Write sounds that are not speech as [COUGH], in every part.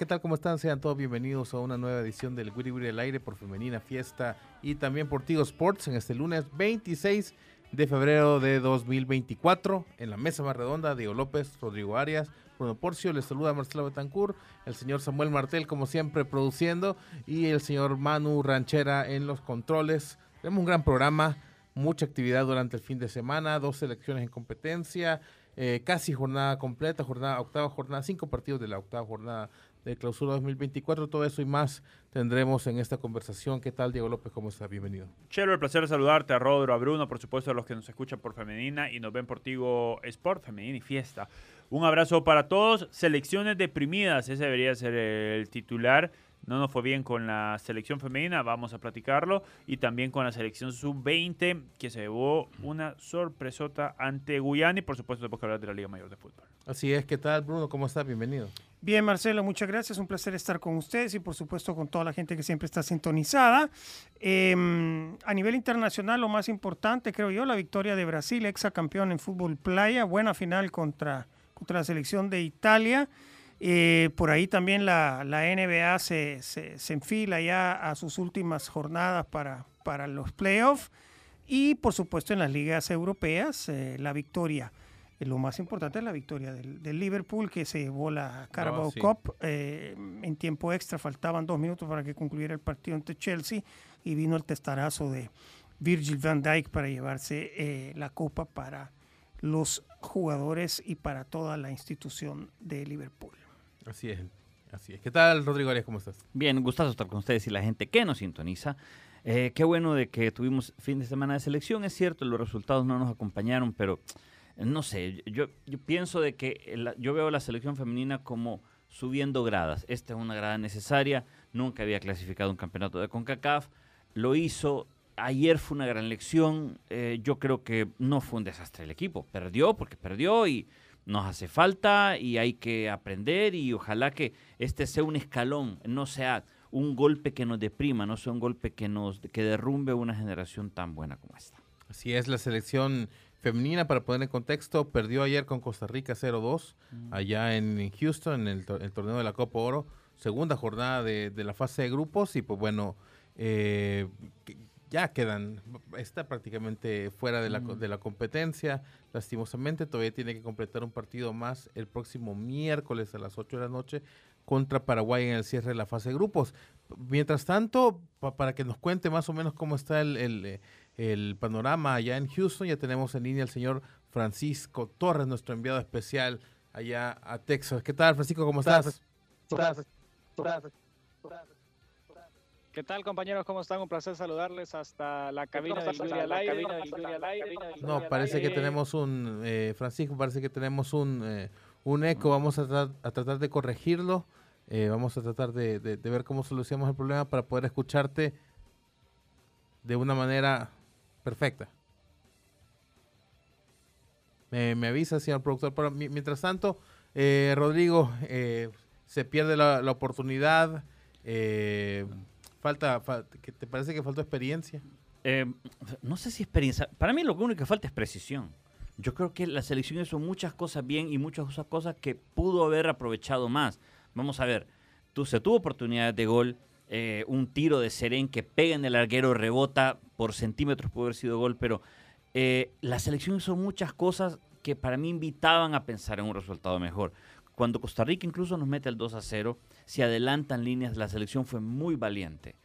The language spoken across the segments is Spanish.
¿Qué tal? ¿Cómo están? Sean todos bienvenidos a una nueva edición del Wiri Wiri al aire por Femenina Fiesta y también por Tigo Sports en este lunes 26 de febrero de 2024. En la mesa más redonda, Diego López, Rodrigo Arias, Bruno Porcio, les saluda Marcelo Betancourt, el señor Samuel Martel, como siempre, produciendo, y el señor Manu Ranchera en los controles. Tenemos un gran programa, mucha actividad durante el fin de semana, dos selecciones en competencia, eh, casi jornada completa, jornada, octava jornada, cinco partidos de la octava jornada de clausura 2024. Todo eso y más tendremos en esta conversación. ¿Qué tal, Diego López? ¿Cómo está? Bienvenido. Chelo, el placer de saludarte a Rodro, a Bruno, por supuesto a los que nos escuchan por Femenina y nos ven por Tigo Sport, Femenina y Fiesta. Un abrazo para todos. Selecciones deprimidas, ese debería ser el titular. No nos fue bien con la selección femenina, vamos a platicarlo. Y también con la selección sub-20, que se llevó una sorpresota ante Guyana. Y por supuesto, tenemos que hablar de la Liga Mayor de Fútbol. Así es, ¿qué tal, Bruno? ¿Cómo estás? Bienvenido. Bien, Marcelo, muchas gracias. Un placer estar con ustedes y por supuesto con toda la gente que siempre está sintonizada. Eh, a nivel internacional, lo más importante, creo yo, la victoria de Brasil, ex campeón en fútbol playa, buena final contra, contra la selección de Italia. Eh, por ahí también la, la NBA se, se- se enfila ya a sus últimas jornadas para, para los playoffs. Y por supuesto en las ligas europeas, eh, la victoria. Eh, Lo más importante es la victoria del, del Liverpool que se llevó la Carabao sí. Cup en tiempo extra. Faltaban dos minutos para que concluyera el partido ante Chelsea y vino el testarazo de Virgil van Dijk para llevarse la copa para los jugadores y para toda la institución de Liverpool. Así es. Así es. ¿Qué tal, Rodrigo Arias? ¿Cómo estás? Bien, gustazo estar con ustedes y la gente que nos sintoniza. Eh, qué bueno de que tuvimos fin de semana de selección. Es cierto, los resultados no nos acompañaron, pero no sé, yo, pienso de que yo veo la selección femenina como subiendo gradas. Esta es una grada necesaria. Nunca había clasificado un campeonato de CONCACAF. Lo hizo. Ayer fue una gran lección. Eh, yo creo que no fue un desastre el equipo. Perdió porque perdió y nos hace falta y hay que aprender y ojalá que este sea un escalón, no sea un golpe que nos deprima, no sea un golpe que nos que derrumbe una generación tan buena como esta. Así es, la selección femenina, para poner en contexto, perdió ayer con Costa Rica 0-2, allá en Houston, en el, tor- el torneo de la Copa Oro, segunda jornada de, de la fase de grupos, y pues bueno, eh, ya quedan, está prácticamente fuera de la, co- de la competencia, lastimosamente, todavía tiene que completar un partido más el próximo miércoles a las 8 de la noche contra Paraguay en el cierre de la fase de grupos. Mientras tanto, pa- para que nos cuente más o menos cómo está el, el, eh, el panorama allá en Houston. Ya tenemos en línea al señor Francisco Torres, nuestro enviado especial allá a Texas. ¿Qué tal, Francisco? ¿Cómo estás? ¿Qué tal compañeros? ¿Cómo están? Un placer saludarles hasta la cabina de Lluvia al aire. No, parece que tenemos un, eh, Francisco, parece que tenemos un, eh, un eco. Vamos a, tra- a tratar de corregirlo. Eh, vamos a tratar de, de- de ver cómo solucionamos el problema para poder escucharte de una manera perfecta. Me, me avisa, señor productor. Pero mi- mientras tanto, eh, Rodrigo, eh, se pierde la, la oportunidad. eh, falta, fal- ¿qué ¿te parece que faltó experiencia? Eh, no sé si experiencia. Para mí lo único que falta es precisión. Yo creo que la selección hizo muchas cosas bien y muchas cosas que pudo haber aprovechado más. Vamos a ver, tú, se tuvo oportunidades de gol, eh, un tiro de Serén que pega en el larguero, rebota por centímetros, puede haber sido gol, pero eh, la selección hizo muchas cosas que para mí invitaban a pensar en un resultado mejor. Cuando Costa Rica incluso nos mete el 2 a 0, se adelantan líneas, la selección fue muy valiente.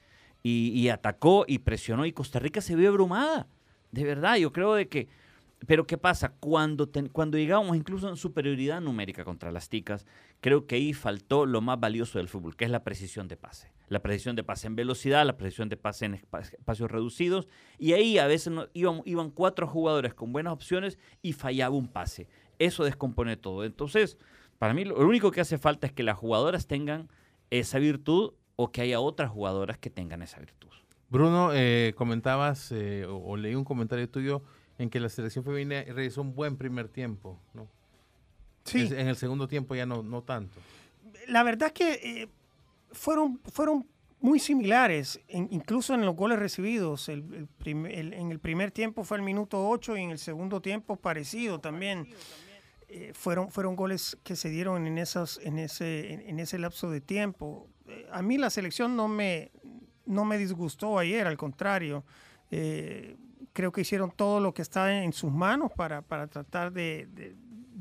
y, atacó y presionó y Costa Rica se vio abrumada. De verdad, yo creo de que... Pero ¿qué pasa? Cuando, cuando llegamos incluso en superioridad numérica contra las ticas, creo que ahí faltó lo más valioso del fútbol, que es la precisión de pase. La precisión de pase en velocidad, la precisión de pase en espa- espacios reducidos. Y ahí a veces iban cuatro jugadores con buenas opciones y fallaba un pase. Eso descompone todo. Entonces, para mí lo único que hace falta es que las jugadoras tengan esa virtud o que haya otras jugadoras que tengan esa virtud. Bruno, eh, comentabas eh, o, o leí un comentario tuyo en que la selección femenina realizó un buen primer tiempo, ¿no? Sí. Es- En el segundo tiempo ya no, no tanto. la verdad que eh, fueron, fueron muy similares, en- incluso en los goles recibidos. El, el prim- el- en el primer tiempo fue el minuto 8 y en el segundo tiempo parecido también. Eh, fueron, fueron goles que se dieron en, esas, en, ese, en, ese lapso de tiempo. Eh, a mí la selección no me, no me disgustó ayer, al contrario. Eh, creo que hicieron todo lo que está en sus manos para, para tratar de, de-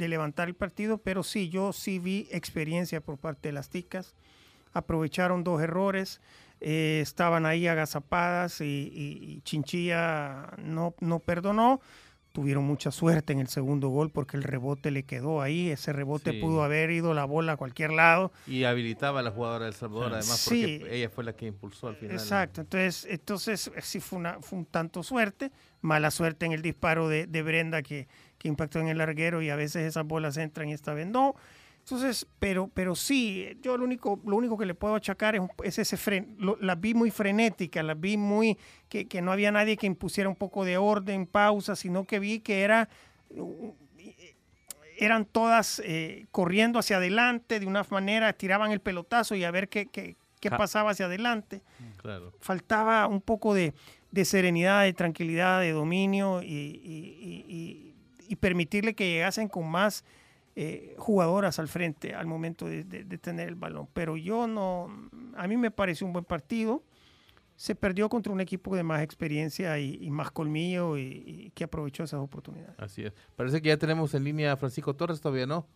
levantar el partido, pero sí, yo sí vi experiencia por parte de las ticas. Aprovecharon dos errores, estaban ahí agazapadas y, y- y Chinchilla no, no perdonó. Tuvieron mucha suerte en el segundo gol porque el rebote le quedó ahí. Ese rebote Sí. pudo haber ido la bola a cualquier lado. Y habilitaba a la jugadora del Salvador, además, Sí. porque ella fue la que impulsó al final. Exacto, entonces, entonces eh, sí fue, una, fue un tanto suerte, mala suerte en el disparo de, de Brenda que, que impactó en el larguero y a veces esas bolas entran y esta vez no. Entonces, pero, pero sí, yo lo único, lo único que le puedo achacar es, es ese fren, lo- las vi muy frenéticas, las vi muy, que, que no había nadie que impusiera un poco de orden, pausa, sino que vi que era, uh, eran todas eh, corriendo hacia adelante de una manera, tiraban el pelotazo y a ver qué, qué, pasaba hacia adelante Claro. faltaba un poco de, de serenidad, de tranquilidad, de dominio y, y- y- y- y permitirle que llegasen con más eh, jugadoras al frente al momento de, de- de tener el balón. Pero yo no, a mí me pareció un buen partido. Se perdió contra un equipo de más experiencia y, y más colmillo y, y que aprovechó esas oportunidades. Así es. Parece que ya tenemos en línea a Francisco Torres, todavía no.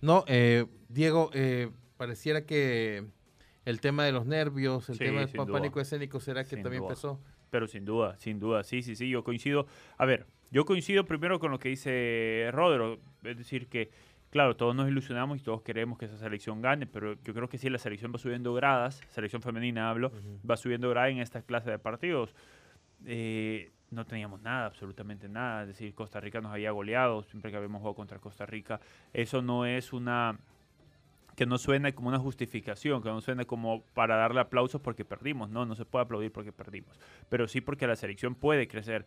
No, eh, Diego, eh, pareciera que el tema de los nervios, el Sí, tema del pánico escénico, ¿será que Sin también duda. empezó? Pero sin duda, sin duda, sí, sí, sí, yo coincido. A ver, yo coincido primero con lo que dice Rodro, es decir, que, claro, todos nos ilusionamos y todos queremos que esa selección gane, pero yo creo que sí, la selección va subiendo gradas, selección femenina hablo, va subiendo gradas en esta clase de partidos. Eh, no teníamos nada, absolutamente nada, es decir, Costa Rica nos había goleado siempre que habíamos jugado contra Costa Rica. Eso no es una que no suene como una justificación, que no suene como para darle aplausos porque perdimos. No, no se puede aplaudir porque perdimos. Pero sí porque la selección puede crecer.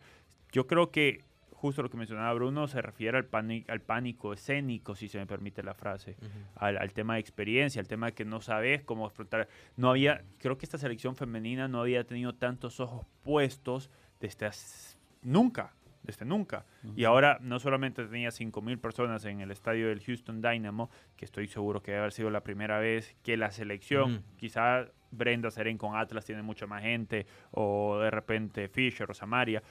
Yo creo que justo lo que mencionaba Bruno se refiere al, pani- al pánico escénico, si se me permite la frase, al, al tema de experiencia, al tema de que no sabes cómo afrontar. No había, creo que esta selección femenina no había tenido tantos ojos puestos desde hace- nunca, desde nunca. Y ahora no solamente tenía 5.000 personas en el estadio del Houston Dynamo, que estoy seguro que debe haber sido la primera vez que la selección, Ujú. quizá Brenda Seren con Atlas tiene mucha más gente, o de repente Fisher o Samaria,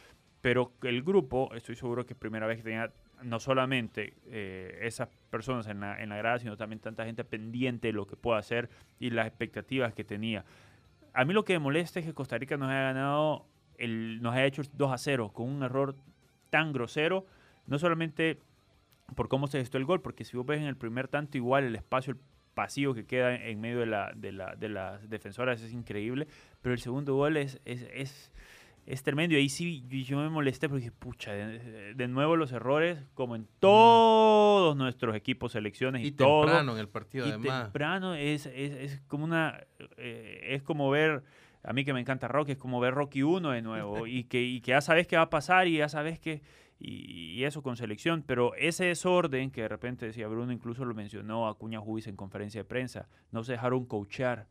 pero el grupo, estoy seguro que es primera vez que tenía no solamente eh, esas personas en la, en la grada, sino también tanta gente pendiente de lo que pueda hacer y las expectativas que tenía. A mí lo que me molesta es que Costa Rica nos haya ganado, el, nos haya hecho 2 a 0 con un error tan grosero, no solamente por cómo se gestó el gol, porque si vos ves en el primer tanto igual el espacio, el pasillo que queda en medio de, la, de, la- de las defensoras es increíble, pero el segundo gol es, es, es, es tremendo y ahí sí yo- yo me molesté porque dije, pucha, de, de nuevo los errores como en todos nuestros equipos, selecciones y, Y todo. temprano en el partido, Y además. temprano es, es, es como una eh, es como ver a mí que me encanta Rocky es como ver Rocky 1 de nuevo [LAUGHS] y que, y que ya sabes qué va a pasar y ya sabes que y, y eso con selección. Pero ese desorden que de repente decía Bruno incluso lo mencionó Acuña Juiz en conferencia de prensa no se dejaron coachar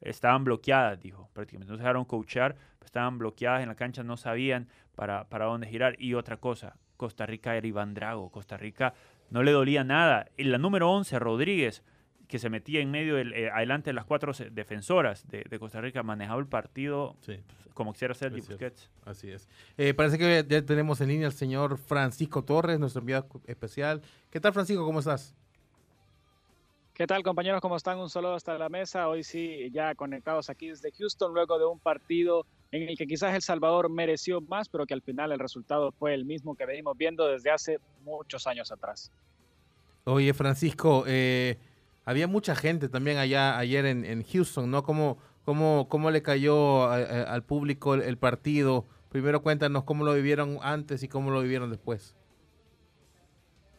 estaban bloqueadas dijo prácticamente no se dejaron coachar estaban bloqueadas en la cancha no sabían para, para dónde girar. Y otra cosa Costa Rica era Iván Drago Costa Rica no le dolía nada. En la número 11 Rodríguez que se metía en medio, del, eh, adelante de las cuatro defensoras de, de Costa Rica, manejaba el partido Sí, como quisiera cierto. Busquets. así es. Eh, parece que ya tenemos en línea al señor Francisco Torres, nuestro enviado especial. ¿Qué tal, Francisco? ¿Cómo estás? ¿Qué tal compañeros? ¿Cómo están? Un saludo hasta la mesa. Hoy sí, ya conectados aquí desde Houston, luego de un partido en el que quizás El Salvador mereció más, pero que al final el resultado fue el mismo que venimos viendo desde hace muchos años atrás. Oye, Francisco, eh, había mucha gente también allá ayer en, Houston, ¿no? ¿Cómo, cómo, cómo le cayó a- a- al público el, el partido? Primero cuéntanos cómo lo vivieron antes y cómo lo vivieron después.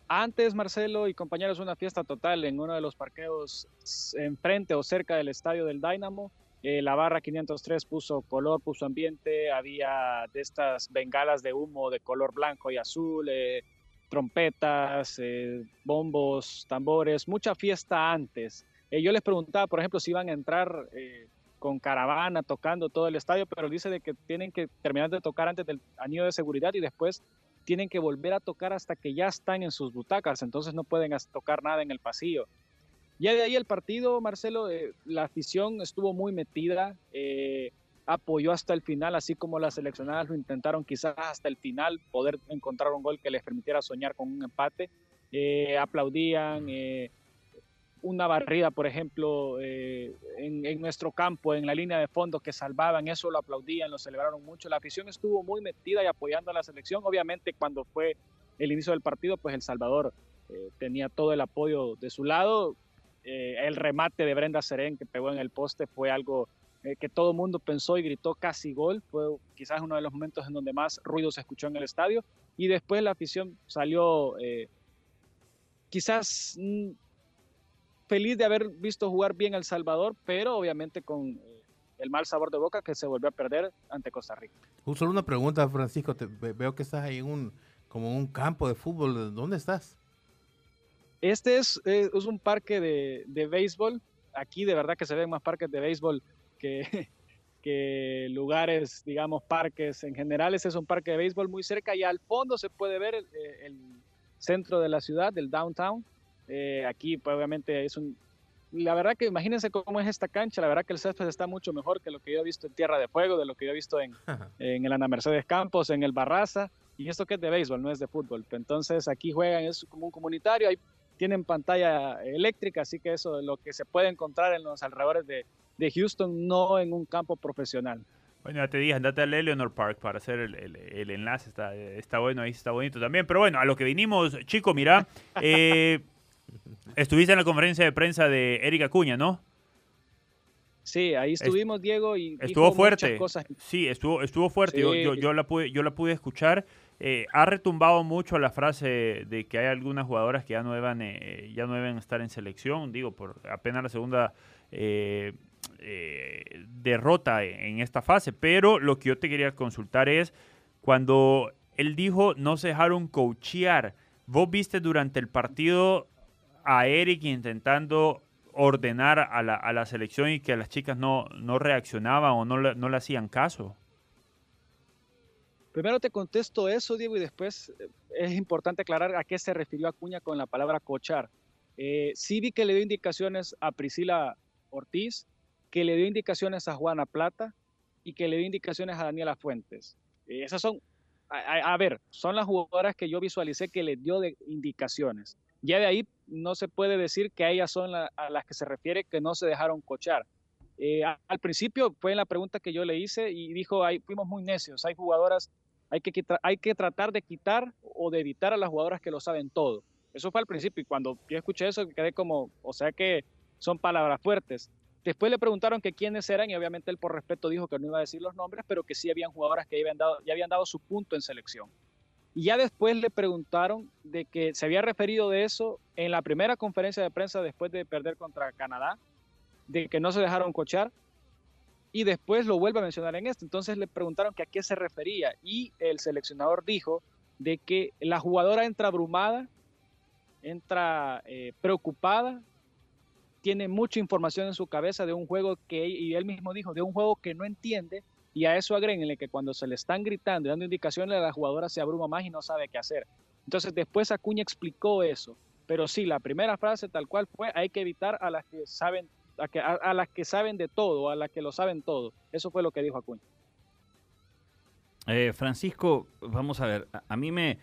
Antes, Marcelo y compañeros, una fiesta total en uno de los parqueos enfrente o cerca del estadio del Dynamo. Eh, la barra 503 puso color, puso ambiente, había de estas bengalas de humo de color blanco y azul, eh, trompetas, eh, bombos, tambores, mucha fiesta antes. Eh, yo les preguntaba, por ejemplo, si iban a entrar eh, con caravana tocando todo el estadio, pero dice de que tienen que terminar de tocar antes del anillo de seguridad y después tienen que volver a tocar hasta que ya están en sus butacas, entonces no pueden tocar nada en el pasillo. Ya de ahí el partido, Marcelo, eh, la afición estuvo muy metida, eh, apoyó hasta el final, así como las seleccionadas lo intentaron quizás hasta el final poder encontrar un gol que les permitiera soñar con un empate. Eh, aplaudían, eh, una barrida, por ejemplo, eh, en, en nuestro campo, en la línea de fondo que salvaban, eso lo aplaudían, lo celebraron mucho. La afición estuvo muy metida y apoyando a la selección. Obviamente, cuando fue el inicio del partido, pues El Salvador tenía todo el apoyo de su lado. El remate de Brenda Serén que pegó en el poste fue algo eh, que todo el mundo pensó y gritó casi gol. Fue quizás uno de los momentos en donde más ruido se escuchó en el estadio. Y después la afición salió eh, quizás mm, feliz de haber visto jugar bien El Salvador, pero obviamente con eh, el mal sabor de boca que se volvió a perder ante Costa Rica. Solo una pregunta, Francisco. te- veo que estás ahí en un, como un campo de fútbol. ¿Dónde estás? Este es, eh, es un parque de, de béisbol. Aquí de verdad que se ven más parques de béisbol que, [LAUGHS] que lugares, digamos, parques en general. Ese es un parque de béisbol muy cerca y al fondo se puede ver el, eh, el centro de la ciudad, del downtown. Eh, aquí pues, obviamente es un... La verdad que imagínense cómo es esta cancha. La verdad que el césped está mucho mejor que lo que yo he visto en Tierra de Fuego, de lo que yo he visto en, [LAUGHS] en el Ana Mercedes Campos, en el Barraza, y esto que es de béisbol, no es de fútbol. Entonces aquí juegan, es como un comunitario, ahí tienen pantalla eléctrica, así que eso es lo que se puede encontrar en los alrededores de, de Houston, no en un campo profesional. Bueno, ya te dije, andate al Eleanor Park para hacer el, el- el enlace. Está, está bueno, ahí está bonito también. Pero bueno, a lo que vinimos, chico, mira. [LAUGHS] eh, estuviste en la conferencia de prensa de Erika Acuña, ¿no? Sí, ahí estuvimos, Diego, y dijo Estuvo muchas fuerte. cosas. Sí, estuvo, estuvo fuerte. Yo, yo, yo la pude, yo la pude escuchar. Eh, ha retumbado mucho la frase de que hay algunas jugadoras que ya no deben, eh, ya no deben estar en selección. Digo, por apenas la segunda eh, eh, derrota en esta fase. Pero lo que yo te quería consultar es cuando él dijo no se dejaron coachear. ¿Vos viste durante el partido a Eric intentando ordenar a la, selección y que las chicas no, reaccionaban o no le hacían caso? Primero te contesto eso, Diego, y después eh, es importante aclarar a qué se refirió Acuña con la palabra cochar. Eh, sí vi que le dio indicaciones a Priscila Ortiz, que le dio indicaciones a Juana Plata y que le dio indicaciones a Daniela Fuentes. Eh, esas son, a, ver, son las jugadoras que yo visualicé que le dio de indicaciones. Ya de ahí no se puede decir que ellas son a las que se refiere que no se dejaron cochar. Eh, al principio fue la pregunta que yo le hice y dijo, ahí fuimos muy necios, hay jugadoras, hay que, hay que tratar de quitar o de evitar a las jugadoras que lo saben todo. Eso fue al principio y cuando yo escuché eso quedé como, o sea que son palabras fuertes. Después le preguntaron que quiénes eran y obviamente él por respeto dijo que no iba a decir los nombres, pero que sí habían jugadoras que habían dado, ya habían dado su punto en selección. Y ya después le preguntaron de que se había referido de eso en la primera conferencia de prensa después de perder contra Canadá, de que no se dejaron cochar, y después lo vuelve a mencionar en esto. Entonces le preguntaron que a qué se refería y el seleccionador dijo de que la jugadora entra abrumada, entra eh, preocupada, tiene mucha información en su cabeza de un juego que, y él mismo dijo, de un juego que no entiende, y a eso agréguenle que cuando se le están gritando y dando indicaciones, la jugadora se abruma más y no sabe qué hacer. Entonces después Acuña explicó eso, pero sí, la primera frase tal cual fue, hay que evitar a las que saben, a, las que saben de todo, a las que lo saben todo. Eso fue lo que dijo Acuña. Eh, Francisco, vamos a ver, a mí me,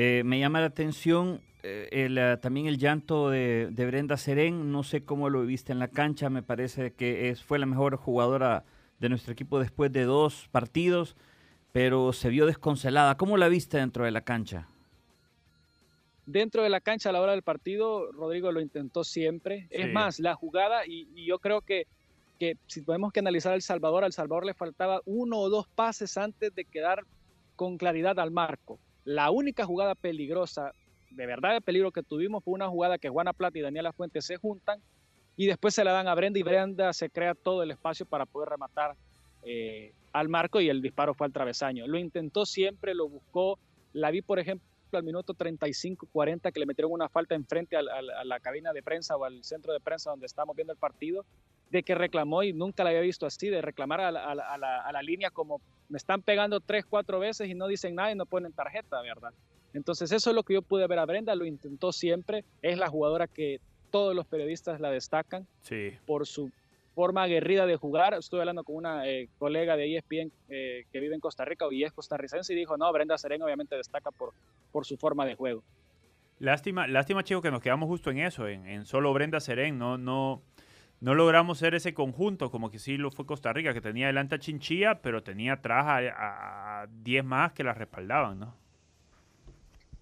Eh, me llama la atención eh, el, eh, también el llanto de, de Brenda Serén. No sé cómo lo viste en la cancha. Me parece que es, fue la mejor jugadora de nuestro equipo después de dos partidos, pero se vio desconsolada. ¿Cómo la viste dentro de la cancha? Dentro de la cancha a la hora del partido, Rodrigo lo intentó siempre. Sí. Es más, la jugada, y, y yo creo que, que si tenemos que analizar a El Salvador, al Salvador le faltaba uno o dos pases antes de quedar con claridad al marco. La única jugada peligrosa, de verdad de peligro que tuvimos, fue una jugada que Juana Plata y Daniela Fuentes se juntan y después se la dan a Brenda y Brenda se crea todo el espacio para poder rematar eh, al marco y el disparo fue al travesaño. Lo intentó siempre, lo buscó. La vi, por ejemplo, al minuto 35-40 que le metieron una falta enfrente al- al- a la cabina de prensa o al centro de prensa donde estábamos viendo el partido, de que reclamó y nunca la había visto así, de reclamar a la, a la- a la- a la línea como me están pegando tres, cuatro veces y no dicen nada y no ponen tarjeta, ¿verdad? Entonces eso es lo que yo pude ver a Brenda, lo intentó siempre, es la jugadora que todos los periodistas la destacan Sí. por su forma aguerrida de jugar. Estuve hablando con una eh, colega de ESPN eh, que vive en Costa Rica y es costarricense y dijo, no, Brenda Serén obviamente destaca por, por su forma de juego. Lástima, lástima, chico, que nos quedamos justo en eso, en, en solo Brenda Serén. No, no, no logramos ser ese conjunto, como que sí lo fue Costa Rica, que tenía adelante a Chinchilla, pero tenía atrás a- a 10 más que la respaldaban, ¿no?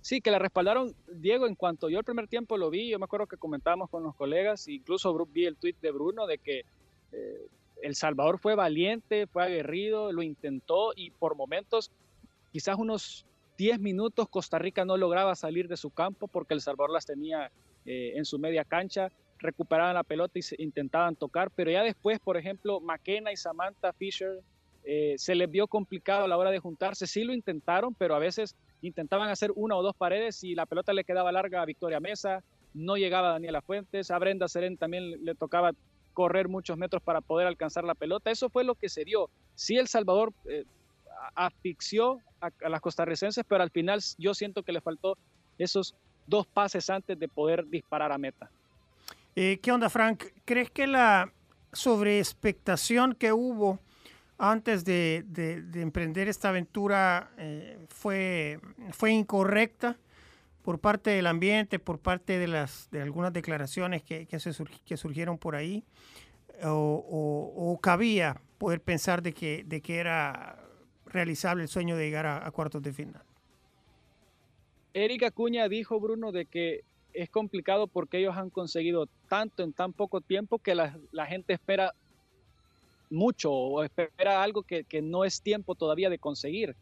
Sí, que la respaldaron, Diego, en cuanto yo el primer tiempo lo vi, yo me acuerdo que comentábamos con los colegas, incluso vi el tuit de Bruno de que eh, El Salvador fue valiente, fue aguerrido, lo intentó y por momentos, quizás unos 10 minutos, Costa Rica no lograba salir de su campo porque El Salvador las tenía eh, en su media cancha, recuperaban la pelota y se intentaban tocar, pero ya después, por ejemplo, McKenna y Samantha Fisher eh, se les vio complicado a la hora de juntarse, sí lo intentaron, pero a veces intentaban hacer una o dos paredes y la pelota le quedaba larga a Victoria Mesa, no llegaba Daniela Fuentes, a Brenda Serén también le- tocaba correr muchos metros para poder alcanzar la pelota. Eso fue lo que se dio. Sí, El Salvador eh, a- asfixió a, a las costarricenses, pero al final yo siento que le faltó esos dos pases antes de poder disparar a meta. Eh, ¿Qué onda, Frank? ¿Crees que la sobreexpectación que hubo antes de, de- de emprender esta aventura eh, fue, fue incorrecta por parte del ambiente, por parte de, las, de algunas declaraciones que, que, se que surgieron por ahí? ¿O, cabía poder pensar de que, de que era realizable el sueño de llegar a, a cuartos de final? Erika Acuña dijo, Bruno, de que es complicado porque ellos han conseguido tanto en tan poco tiempo que la, gente espera mucho o espera algo que, que no es tiempo todavía de conseguir.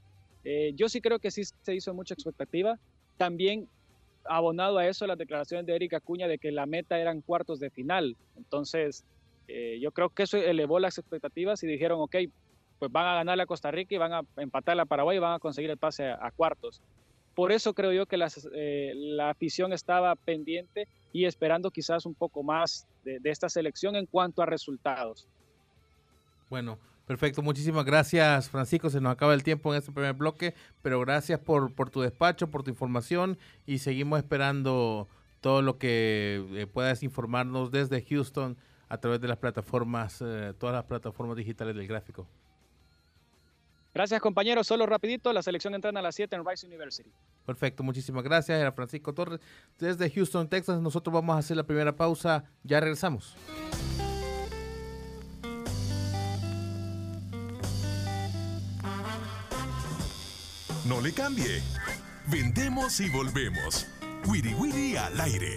Eh, yo sí creo que sí se hizo mucha expectativa. También abonado a eso las declaraciones de Erika Acuña de que la meta eran cuartos de final. Entonces, eh, yo creo que eso elevó las expectativas y dijeron, ok, pues van a ganar a Costa Rica y van a empatar a Paraguay y van a conseguir el pase a, a cuartos. Por eso creo yo que eh, la afición estaba pendiente y esperando quizás un poco más de, esta selección en cuanto a resultados. Bueno, perfecto. Muchísimas gracias, Francisco. Se nos acaba el tiempo en este primer bloque, pero gracias por, por tu despacho, por tu información y seguimos esperando todo lo que eh, puedas informarnos desde Houston a través de las plataformas, eh, todas las plataformas digitales del gráfico. Gracias compañeros, solo rapidito, la selección entrena a las 7 en Rice University. Perfecto, muchísimas gracias. Era Francisco Torres desde Houston, Texas. Nosotros vamos a hacer la primera pausa. Ya regresamos. No le cambie. Vendemos y volvemos. Wiri Wiri al aire.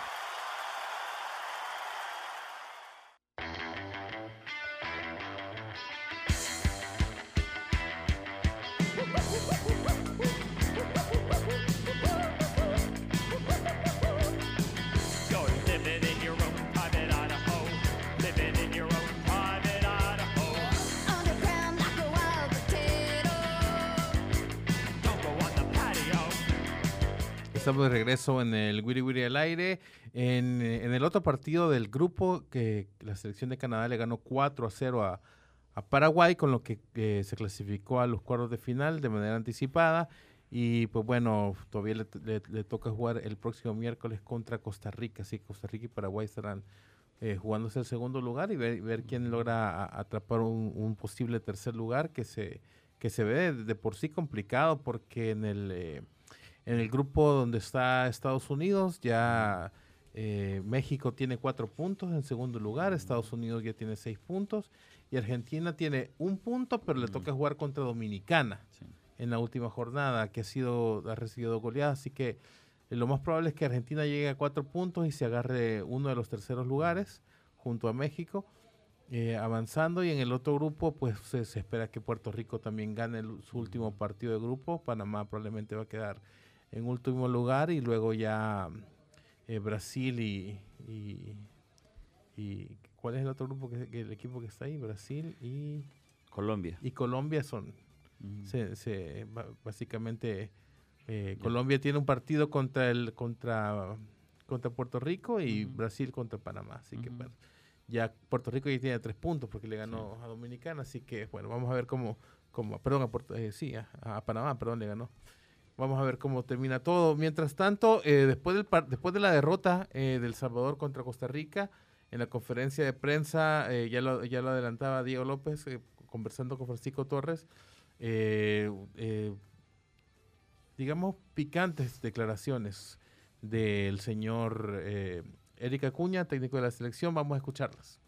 De regreso en el Wiri Wiri al aire. En, eh, en el otro partido del grupo, que la selección de Canadá le ganó 4 a 0 a, a Paraguay, con lo que eh, se clasificó a los cuartos de final de manera anticipada. Y pues bueno, todavía le, le- le toca jugar el próximo miércoles contra Costa Rica. Así que Costa Rica y Paraguay estarán eh, jugándose el segundo lugar y ver, ver quién logra a- atrapar un, un posible tercer lugar que se, que se ve de, de por sí complicado porque en el... eh, en el grupo donde está Estados Unidos, ya eh, México tiene cuatro puntos en segundo lugar, Estados Unidos ya tiene seis puntos y Argentina tiene un punto, pero le toca jugar contra Dominicana Sí. en la última jornada, que ha sido ha recibido goleadas, así que eh, lo más probable es que Argentina llegue a cuatro puntos y se agarre uno de los terceros lugares junto a México. eh, avanzando y en el otro grupo pues se, se espera que Puerto Rico también gane el- su último partido de grupo Panamá probablemente va a quedar en último lugar y luego ya eh, Brasil y, y, y- ¿cuál es el otro grupo que, que el equipo que está ahí? Brasil y, Colombia. y Colombia son se, se- básicamente eh, Colombia tiene un partido contra el contra contra Puerto Rico y. Brasil contra Panamá así que bueno, ya Puerto Rico ya tiene tres puntos porque le ganó a Dominicana así que bueno vamos a ver cómo cómo perdón a Puerto, eh, sí a, a Panamá perdón le ganó Vamos a ver cómo termina todo. Mientras tanto, eh, después, del después de la derrota eh, del Salvador contra Costa Rica, en la conferencia de prensa, eh, ya, lo, ya lo adelantaba Diego López, eh, conversando con Francisco Torres, digamos, picantes declaraciones del señor Eric Acuña, técnico de la selección. Vamos a escucharlas.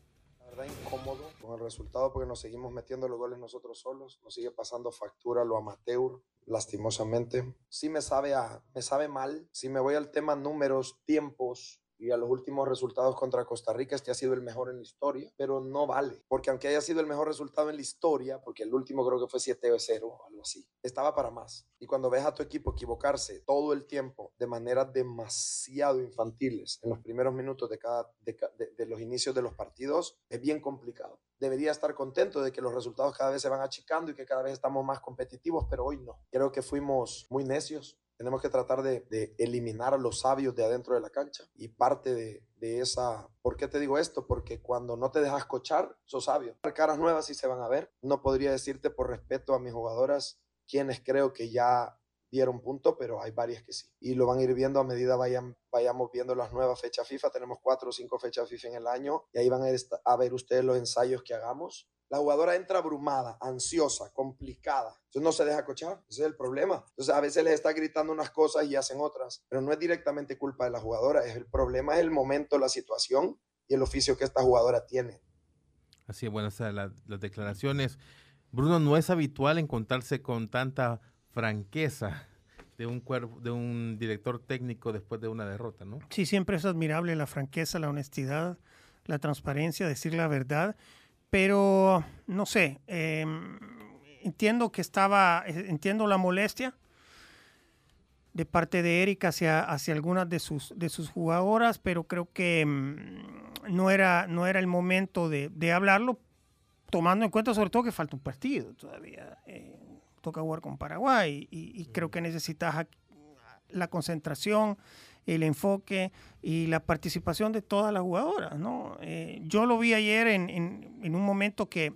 Verdad incómodo con el resultado porque nos seguimos metiendo los goles nosotros solos, nos sigue pasando factura lo amateur, lastimosamente. Sí me sabe a, me sabe mal. Si me voy al tema números, tiempos y a los últimos resultados contra Costa Rica, este ha sido el mejor en la historia, pero no vale, porque aunque haya sido el mejor resultado en la historia, porque el último creo que fue 7-0 o algo así, estaba para más. Y cuando ves a tu equipo equivocarse todo el tiempo de maneras demasiado infantiles en los primeros minutos de, cada, de, de los inicios de los partidos, es bien complicado. Debería estar contento de que los resultados cada vez se van achicando y que cada vez estamos más competitivos, pero hoy no. Creo que fuimos muy necios. Tenemos que tratar de, de eliminar a los sabios de adentro de la cancha. Y parte de, de esa... ¿Por qué te digo esto? Porque cuando no te dejas cochar, sos sabio. Caras nuevas sí se van a ver. No podría decirte por respeto a mis jugadoras quienes creo que ya dieron punto, pero hay varias que sí. Y lo van a ir viendo a medida vayan, vayamos viendo las nuevas fechas FIFA. Tenemos cuatro o cinco fechas FIFA en el año y ahí van a, a ver ustedes los ensayos que hagamos. La jugadora entra abrumada, ansiosa, complicada. Entonces no se deja cochar. Ese es el problema. Entonces a veces les está gritando unas cosas y hacen otras. Pero no es directamente culpa de la jugadora. Es el problema es el momento, la situación y el oficio que esta jugadora tiene. Así es, bueno, esas la- las declaraciones. Bruno, no es habitual encontrarse con tanta franqueza de un cuerpo, de un director técnico después de una derrota, ¿no? Sí, siempre es admirable la franqueza, la honestidad, la transparencia, decir la verdad, pero no sé, eh, entiendo que estaba, eh, entiendo la molestia de parte de Erika hacia, hacia algunas de sus, de sus jugadoras, pero creo que mm, no, era, no era el momento de, de hablarlo, tomando en cuenta sobre todo que falta un partido todavía. eh, toca jugar con Paraguay y, y creo que necesitas la concentración, el enfoque y la participación de todas las jugadoras. ¿no? Eh, yo lo vi ayer en, en- en un momento que,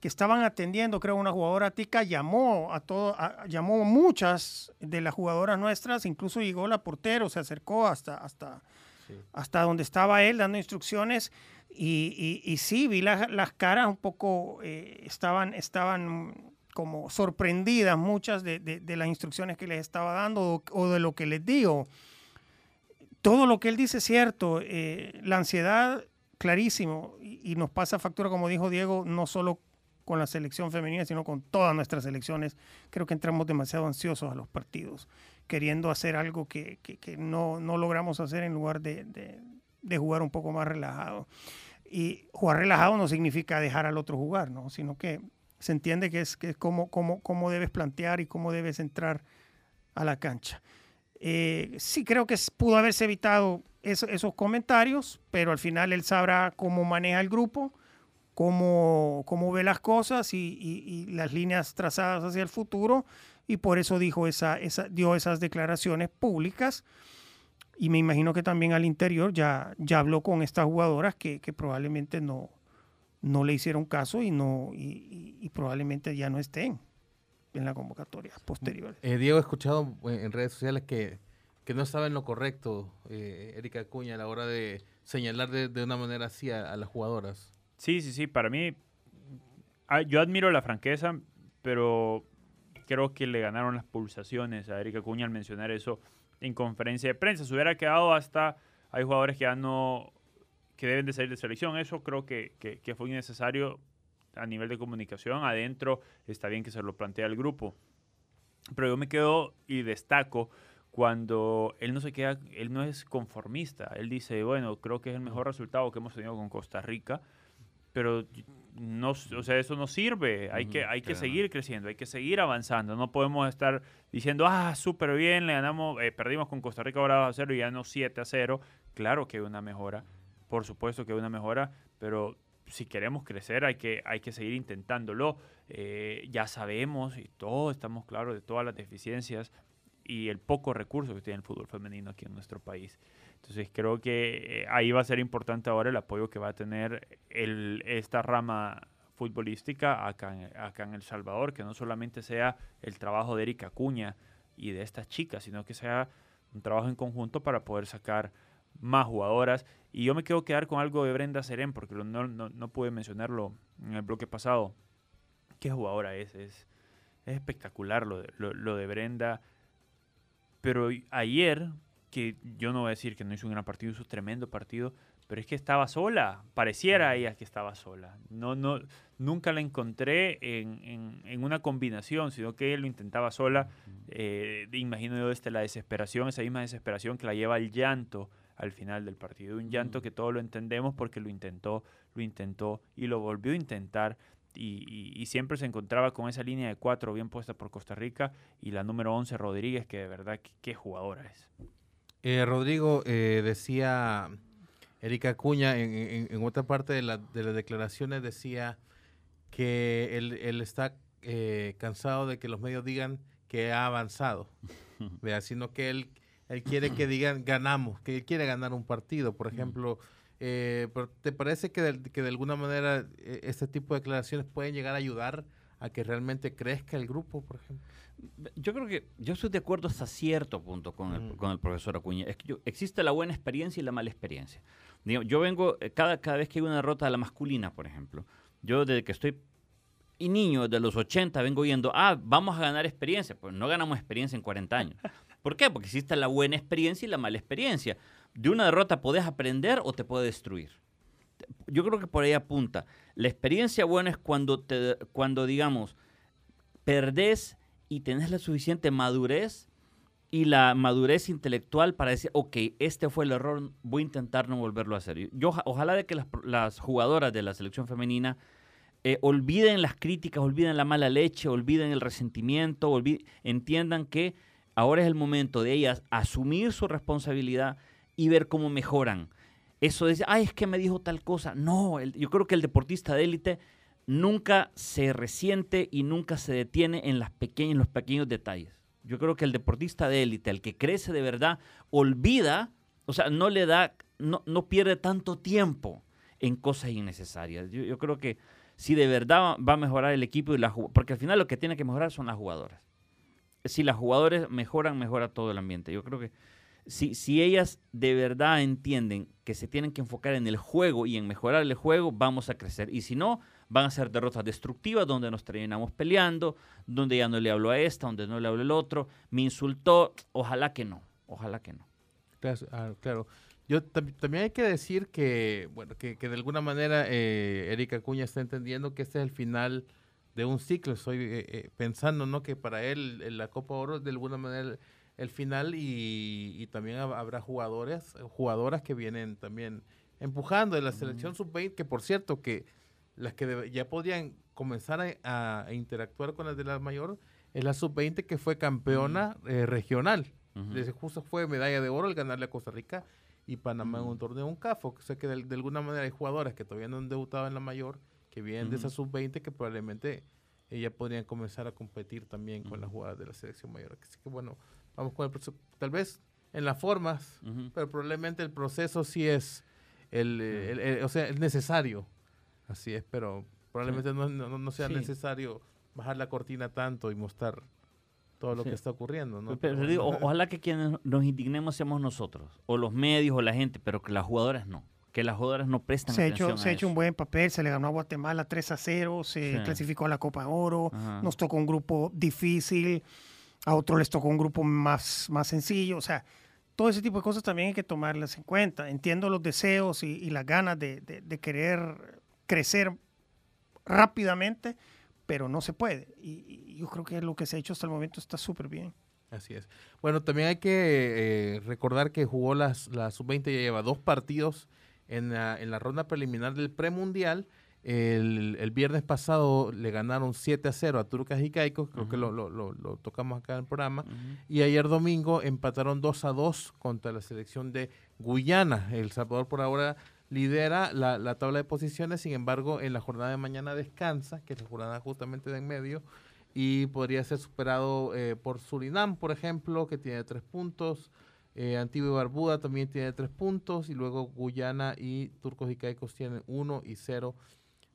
que estaban atendiendo, creo, una jugadora tica llamó a todo, a- llamó muchas de las jugadoras nuestras, incluso llegó la portero, se acercó hasta, hasta, hasta donde estaba él dando instrucciones. Y, y- y sí, vi la- las caras un poco, eh, estaban, estaban como sorprendidas muchas de, de- de las instrucciones que les estaba dando o, o de lo que les digo. Todo lo que él dice es cierto. eh, la ansiedad, clarísimo, y, nos pasa factura, como dijo Diego, no solo con la selección femenina, sino con todas nuestras selecciones. Creo que entramos demasiado ansiosos a los partidos, queriendo hacer algo que, no, logramos hacer en lugar de, jugar un poco más relajado. Y jugar relajado no significa dejar al otro jugar, ¿no? sino que se entiende que es, que es cómo debes plantear y cómo debes entrar a la cancha. Eh, sí, creo que pudo haberse evitado eso- esos comentarios, pero al final él sabrá cómo maneja el grupo, cómo, cómo ve las cosas y, y- y las líneas trazadas hacia el futuro, y por eso dijo esa, esa, dio esas declaraciones públicas. Y me imagino que también al interior ya, ya habló con estas jugadoras que, que probablemente no, no le hicieron caso y, no, y- y probablemente ya no estén en la convocatoria posterior. Eh, Diego, he escuchado eh, en redes sociales que, que no estaba en lo correcto eh, Erika Acuña a la hora de señalar de, de una manera así a, a las jugadoras. Sí, sí, sí. Para mí, ah, yo admiro la franqueza, pero creo que le ganaron las pulsaciones a Erika Cuña al mencionar eso en conferencia de prensa. Se hubiera quedado hasta. Hay jugadores que ya no. que deben de salir de selección. Eso creo que, que, que fue innecesario a nivel de comunicación. Adentro está bien que se lo plantea el grupo. Pero yo me quedo y destaco cuando él no se queda, él no es conformista. Él dice, bueno, creo que es el mejor resultado que hemos tenido con Costa Rica, pero no, o sea, eso no sirve. Hay que, hay que claro. seguir creciendo, hay que seguir avanzando. No podemos estar diciendo, ah, súper bien, le ganamos, eh, perdimos con Costa Rica ahora 2 a 0 y ya no 7 a 0. Claro que hay una mejora, por supuesto que hay una mejora, pero si queremos crecer hay que, hay que seguir intentándolo. Eh, ya sabemos y todos estamos claros de todas las deficiencias y el poco recurso que tiene el fútbol femenino aquí en nuestro país. Entonces creo que eh, ahí va a ser importante ahora el apoyo que va a tener esta rama futbolística acá en, acá en El Salvador, que no solamente sea el trabajo de Erika Acuña y de estas chicas, sino que sea un trabajo en conjunto para poder sacar más jugadoras. Y yo me quiero quedar con algo de Brenda Serén, porque no, no, no pude mencionarlo en el bloque pasado. ¿Qué jugadora es? Es, es espectacular lo de, lo, lo de Brenda. Pero ayer, que yo no voy a decir que no hizo un gran partido, hizo un tremendo partido, pero es que estaba sola. Pareciera ella que estaba sola. No, no, nunca la encontré en, en- en una combinación, sino que ella lo intentaba sola. Eh, imagino yo desde la desesperación, esa misma desesperación que la lleva al llanto al final del partido. Un llanto que todos lo entendemos porque lo intentó, lo intentó y lo volvió a intentar. Y, y- y siempre se encontraba con esa línea de cuatro bien puesta por Costa Rica y la número 11 Rodríguez, que de verdad qué, qué jugadora es. Eh, Rodrigo eh, decía, Erika Acuña, en, en- en otra parte de, la- de las declaraciones decía que él, él está eh, cansado de que los medios digan que ha avanzado, [LAUGHS] ¿vea? sino que él, él quiere que digan ganamos, que él quiere ganar un partido, por ejemplo. eh, pero ¿Te parece que de, que de alguna manera eh, este tipo de declaraciones pueden llegar a ayudar a que realmente crezca el grupo, por ejemplo? Yo creo que yo estoy de acuerdo hasta cierto punto con el, Mm. con el profesor Acuña. Es que yo- existe la buena experiencia y la mala experiencia. Digo, yo vengo, eh, cada, cada vez que hay una derrota de la masculina, por ejemplo, yo desde que estoy y niño, desde los 80, vengo viendo, ah, vamos a ganar experiencia. Pues no ganamos experiencia en 40 años. ¿Por qué? Porque existe la buena experiencia y la mala experiencia. De una derrota puedes aprender o te puede destruir. Yo creo que por ahí apunta. La experiencia buena es cuando, te, cuando digamos, perdés y tenés la suficiente madurez y la madurez intelectual para decir, ok, este fue el error, voy a intentar no volverlo a hacer. Yo oja- ojalá de que las, jugadoras de la selección femenina eh, olviden las críticas, olviden la mala leche, olviden el resentimiento, olvi- entiendan que ahora es el momento de ellas asumir su responsabilidad y ver cómo mejoran. Eso de ay, es que me dijo tal cosa. No, yo creo que el deportista de élite nunca se resiente y nunca se detiene en, las peque- en los pequeños detalles. Yo creo que el deportista de élite, el que crece de verdad, olvida, o sea, no le da, no, no pierde tanto tiempo en cosas innecesarias. Yo, creo que si de verdad va a mejorar el equipo y la porque al final lo que tiene que mejorar son las jugadoras. Si las jugadoras mejoran, mejora todo el ambiente. Yo creo que si, si ellas de verdad entienden que se tienen que enfocar en el juego y en mejorar el juego, vamos a crecer. Y si no, van a ser derrotas destructivas donde nos terminamos peleando, donde ya no le hablo a esta, donde no le hablo al otro, me insultó. Ojalá que no, ojalá que no. Claro, ah, claro. Yo tam- también hay que decir que, bueno, que, que de alguna manera eh, Erika Acuña está entendiendo que este es el final de un ciclo. Estoy eh, eh, pensando ¿no? que para él eh, la Copa Oro es de alguna manera el, el final y, y también hab- habrá jugadores, jugadoras que vienen también empujando de la selección sub-20, que por cierto que las que ya podrían comenzar a, a interactuar con las de la mayor es la sub-20 que fue campeona eh, regional. Desde justo fue medalla de oro al ganarle a Costa Rica y Panamá en un torneo, un CAFO. O sea que de, de alguna manera hay jugadoras que todavía no han debutado en la mayor, que vienen de esa sub-20, que probablemente ellas podrían comenzar a competir también con las jugadas de la selección mayor. Así que bueno, vamos con el proceso. Tal vez en las formas, Ujú. pero probablemente el proceso sí es el, eh, el- el- o sea, es necesario. Así es, pero probablemente no, no, no sea Sí. necesario bajar la cortina tanto y mostrar todo lo Sí. que está ocurriendo. ¿no? Pero Pero digo, o- ojalá que quienes nos indignemos seamos nosotros, o los medios, o la gente, pero que las jugadoras no. Que las jugadoras no prestan Se ha atención hecho, se ha hecho un buen papel, se le ganó a Guatemala 3 a 0, se Sí. clasificó a la Copa Oro, Ajá. nos tocó un grupo difícil, a otro les tocó un grupo más, más sencillo, o sea, todo ese tipo de cosas también hay que tomarlas en cuenta. Entiendo los deseos y, y las ganas de, de- de querer crecer rápidamente, pero no se puede. Y, y yo creo que lo que se ha hecho hasta el momento está súper bien. Así es. Bueno, también hay que eh, recordar que jugó las, la sub-20, ya lleva dos partidos en la, en la ronda preliminar del premundial. El, el viernes pasado le ganaron 7 a 0 a Turcas y Caicos, creo que lo, lo- lo- lo tocamos acá en el programa. Y ayer domingo empataron 2 a 2 contra la selección de Guyana. El Salvador por ahora lidera la, la tabla de posiciones, sin embargo, en la jornada de mañana descansa, que es la jornada justamente de en medio, y podría ser superado eh, por Surinam, por ejemplo, que tiene tres puntos. Eh, Antigua y Barbuda también tiene tres puntos, y luego Guyana y Turcos y Caicos tienen uno y cero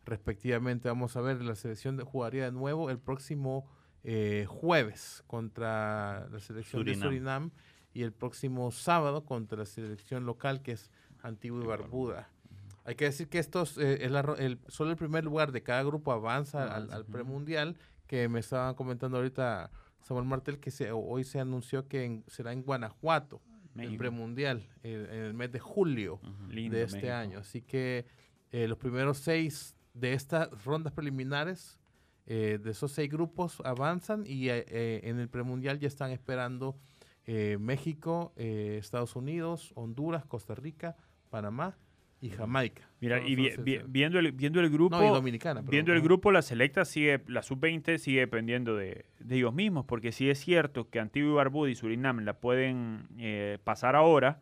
respectivamente. Vamos a ver, la selección de- jugaría de nuevo el próximo eh, jueves contra la selección Surinam. de Surinam y el próximo sábado contra la selección local que es Antigua y Barbuda. Hay que decir que estos eh, el, solo el primer lugar de cada grupo avanza al, Avanza, al premundial, que me estaban comentando ahorita Samuel Martel que se, hoy se anunció que en- será en Guanajuato el premundial en el mes de julio de este México. año. Así que eh, los primeros seis de estas rondas preliminares, eh, de esos seis grupos, avanzan y eh, eh, en el premundial ya están esperando eh, México, eh, Estados Unidos, Honduras, Costa Rica, Panamá y Jamaica. Mira, y vi- esos, vi- viendo, el, viendo el grupo, No, y Dominicana. perdón. viendo el grupo, la selecta sigue, la sub-20 sigue dependiendo de, de ellos mismos, porque sí es cierto que Antigua y Barbuda y Surinam la pueden eh, pasar ahora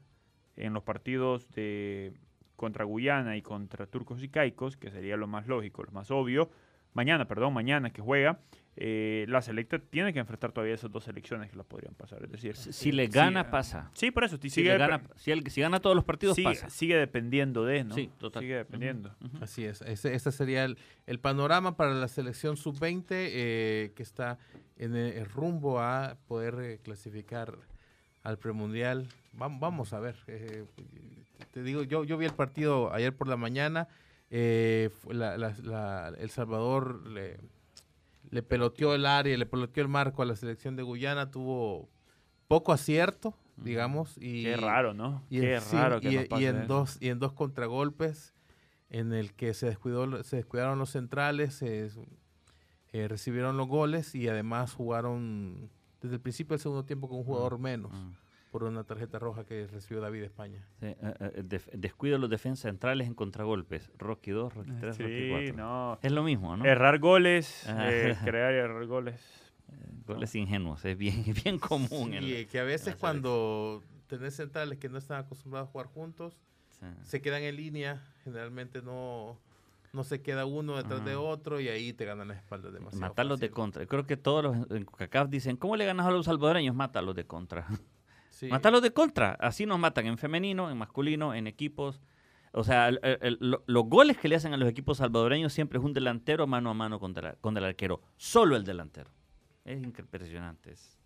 en los partidos de contra Guyana y contra Turcos y Caicos, que sería lo más lógico, lo más obvio. Mañana, perdón, mañana que juega, eh, la selecta tiene que enfrentar todavía esas dos selecciones que la podrían pasar. Es decir, Si, si eh, le gana, eh, pasa. Sí, por eso. Si, sigue, le gana, si, gana todos los partidos, sigue, pasa. sigue dependiendo de, ¿no? Sí, total. Sigue dependiendo. Así es, ese, ese sería el, el panorama para la selección sub-20 eh, que está en el, el rumbo a poder eh, clasificar al premundial. Vam- vamos a ver, eh, te digo, yo, yo vi el partido ayer por la mañana, eh, la- la- la- El Salvador le, le peloteó el área, le peloteó el marco a la selección de Guyana, tuvo poco acierto, digamos. Y, Qué raro, ¿no? y Qué en, sí, raro que y, nos y en eso. dos y en dos contragolpes en el que se descuidó se descuidaron los centrales se eh, recibieron los goles y además jugaron desde el principio del segundo tiempo con un jugador menos Mm. Por una tarjeta roja que recibió David España Sí, eh, eh, def- descuido de los defensas centrales en contragolpes. Rocky 2, Rocky 3, Rocky Sí, 4. no. Es lo mismo, ¿no? Errar goles, [LAUGHS] eh, crear y errar goles. Goles ingenuos, es bien, [LAUGHS] bien común. en y eh, que a veces cuando tenés centrales que no están acostumbrados a jugar juntos sí. se quedan en línea generalmente no no se queda uno detrás de Ajá. otro y ahí te ganan las espaldas demasiado Matarlos de contra. Creo que todos los en CACAF dicen, ¿cómo le ganas a los salvadoreños? Mátalos de contra. [LAUGHS] Sí. De contra. Así nos matan en femenino, en masculino, en equipos. O sea, el- el- los goles que le hacen a los equipos salvadoreños siempre es un delantero mano a mano contra, contra el arquero. Solo el delantero. Es impresionante. Es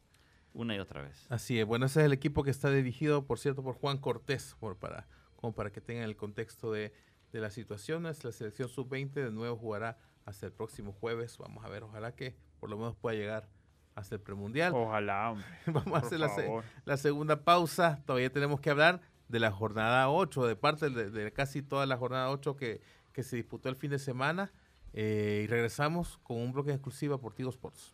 una y otra vez. Así es, bueno, ese es el equipo que está dirigido, por cierto, por Juan Cortés, por, para, como para que tengan el contexto de, de las situaciones. La selección sub-20 de nuevo jugará hasta el próximo jueves. Vamos a ver, ojalá que por lo menos pueda llegar hasta el premundial. Ojalá, hombre. [LAUGHS] Vamos a hacer la, se- favor. la segunda pausa. Todavía tenemos que hablar de la jornada 8, de parte de, de casi toda la jornada 8 que, que se disputó el fin de semana. Eh, y regresamos con un bloque exclusivo por Tigo Sports.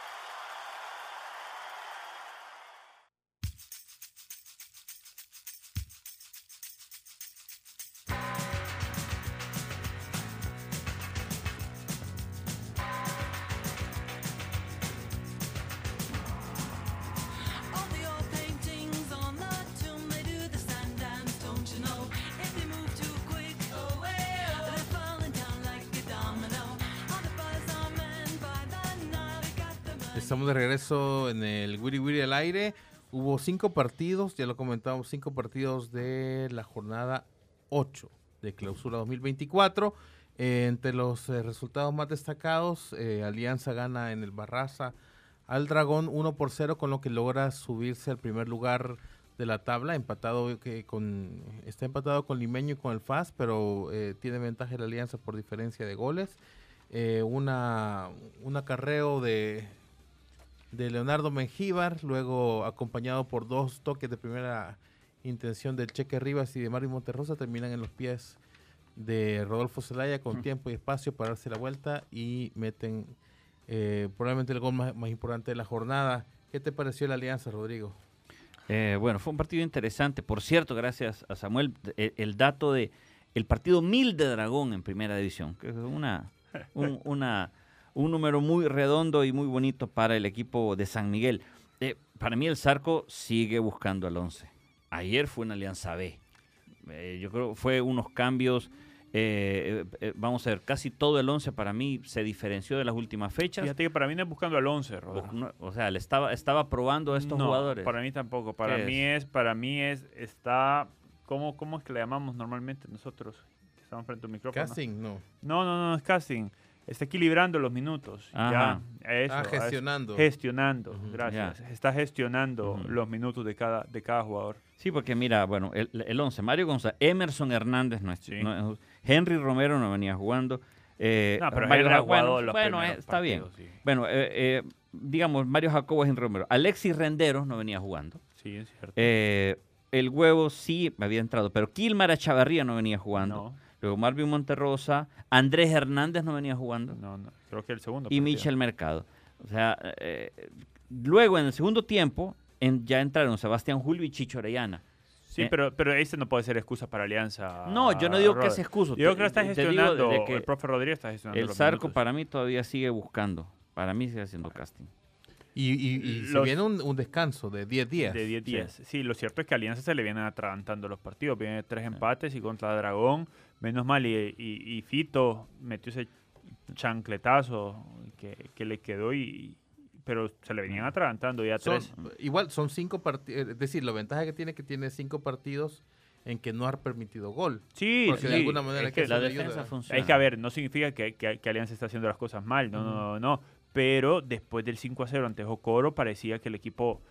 En el Wiri Wiri al aire. Hubo cinco partidos, ya lo comentamos, cinco partidos de la jornada 8 de clausura 2024. Eh, entre los eh, resultados más destacados, eh, Alianza gana en el Barraza al Dragón 1 por 0, con lo que logra subirse al primer lugar de la tabla, empatado que con está empatado con Limeño y con el FAS, pero eh, tiene ventaja la Alianza por diferencia de goles. Un acarreo de, de Leonardo Mengíbar, luego acompañado por dos toques de primera intención del Cheque Rivas y de Mario Monterrosa, terminan en los pies de Rodolfo Zelaya con tiempo y espacio para darse la vuelta y meten eh, probablemente el gol más, más importante de la jornada. ¿Qué te pareció la alianza, Rodrigo? Eh, bueno, fue un partido interesante. Por cierto, gracias a Samuel, el, el dato de el partido 1000 de Dragón en primera división, que es una, un, una- un número muy redondo y muy bonito para el equipo de San Miguel. Eh, para mí el Zarco sigue buscando al 11. Ayer fue una alianza B. Eh, yo creo que fue unos cambios. eh, vamos a ver, casi todo el 11 para mí se diferenció de las últimas fechas. Fíjate que para mí no es buscando al 11, O, Rodolfo. o sea, le estaba, estaba probando a estos No, jugadores. Para mí tampoco. Para ¿Qué mí es? para mí es, está ¿cómo, ¿cómo es que le llamamos normalmente nosotros que estamos frente a un micrófono? Casting, no. No, no, no, es casting. Está equilibrando los minutos. Ajá. Ya, eso, Ah, gestionando. Gestionando, gracias. Está gestionando los minutos de cada, de cada jugador. Sí, porque mira, bueno, el, el 11, Mario González, Emerson Hernández no es, Sí. no es- Henry Romero no venía jugando. eh, No, pero Mario Ja- bueno, los bueno, eh, está bien. sí. Bueno, eh, eh, digamos, Mario Jacobo, Henry Romero. Alexis Renderos no venía jugando. Sí, es cierto. Eh, el huevo sí había entrado, pero Kilmar Chavarría no venía jugando. no, Luego Marvin Monterrosa, Andrés Hernández no venía jugando. no, no, creo que el segundo. y partido. Michel Mercado. O sea, eh, luego en el segundo tiempo en- ya entraron Sebastián Julio y Chicho Orellana. Sí, eh. pero, pero ese no puede ser excusa para Alianza. No, yo no digo que sea excuso. Yo creo que lo está gestionando. de que el profe Rodríguez está gestionando. el Zarco para mí todavía sigue buscando. Para mí sigue haciendo casting. Y, y, viene un, un descanso de 10 días. De 10 días. Sí. lo cierto es que a Alianza se le vienen atragantando los partidos. Viene tres empates y contra Dragón, menos mal. Y, y- y Fito metió ese chancletazo que, que le quedó y. Pero se le venían atragantando ya Son- tres. igual son cinco partidos. Es decir, la ventaja que tiene es que tiene cinco partidos en que no ha permitido gol. Sí, porque de sí, alguna manera es hay que que La defensa ayuda. funciona. Hay que ver, no significa que, que- que Alianza está haciendo las cosas mal, no, no, no, no. Pero después del 5 a 0 ante Jocoro parecía que el equipo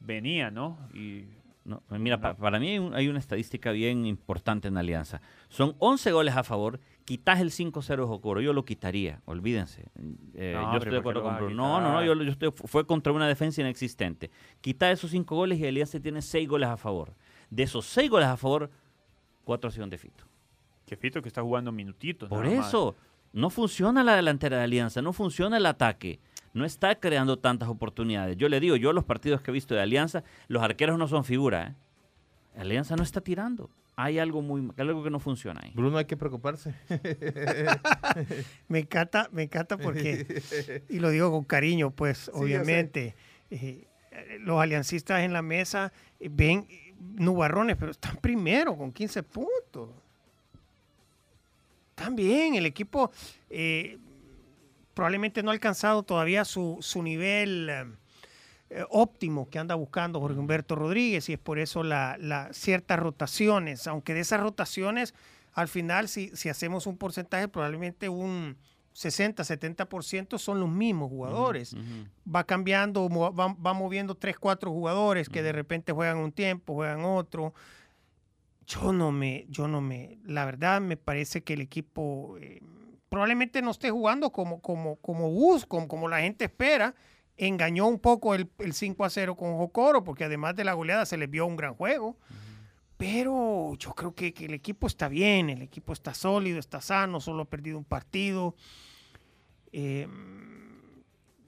venía, ¿no? Y No, mira, pa- para mí hay, un- hay una estadística bien importante en Alianza. Son 11 goles a favor. Quitas el 5-0 de Jocoro, yo lo quitaría, olvídense. Eh, No, yo estoy de ¿por qué acuerdo con Bruno. No, no, no, yo, yo estoy- fue contra una defensa inexistente. Quita esos 5 goles y Alianza tiene 6 goles a favor. De esos 6 goles a favor, 4 han sido de Fito. que Fito que está jugando minutitos. Por nada más. eso, no funciona la delantera de Alianza, no funciona el ataque, no está creando tantas oportunidades. Yo le digo, yo los partidos que he visto de Alianza, los arqueros no son figura, ¿eh? Alianza no está tirando. Hay algo muy algo que no funciona ahí. Bruno, hay que preocuparse. [LAUGHS] Me encanta, me encanta porque, [LAUGHS] y lo digo con cariño, pues obviamente, eh, los aliancistas en la mesa eh, ven nubarrones, pero están primero con 15 puntos. Están bien, el equipo eh, probablemente no ha alcanzado todavía su, su nivel eh, eh, óptimo que anda buscando Jorge Humberto Rodríguez y es por eso la, la- ciertas rotaciones, aunque de esas rotaciones al final si, si hacemos un porcentaje probablemente un 60-70% son los mismos jugadores. Va cambiando, va, va moviendo 3, 4 jugadores que de repente juegan un tiempo, juegan otro. Yo no me, yo no me, la verdad me parece que el equipo eh, probablemente no esté jugando como, como, como bus, como, como la gente espera. Engañó un poco el, el 5 a 0 con Jocoro, porque además de la goleada se les vio un gran juego. Pero yo creo que, que el equipo está bien, el equipo está sólido, está sano, solo ha perdido un partido. Eh,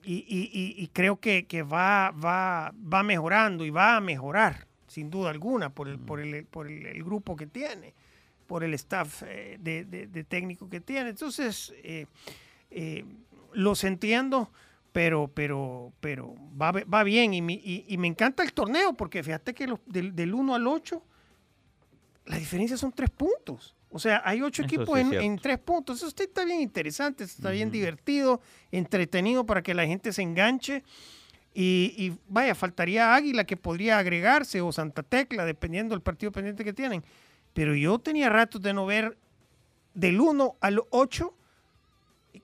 y, y- y- y creo que, que va, va, va mejorando y va a mejorar, sin duda alguna, por el, por el, por el, el grupo que tiene, por el staff eh, de, de- de técnico que tiene. Entonces, eh, eh, los entiendo, pero, pero, pero va, va bien y, mi- y- y me encanta el torneo, porque fíjate que los- del, del 1 al 8, la diferencia son tres puntos. O sea, hay ocho Eso equipos sí en, en tres puntos. Eso está, bien interesante, está bien divertido, entretenido para que la gente se enganche. Y, y vaya, faltaría Águila que podría agregarse o Santa Tecla, dependiendo del partido pendiente que tienen. Pero yo tenía ratos de no ver del 1 al 8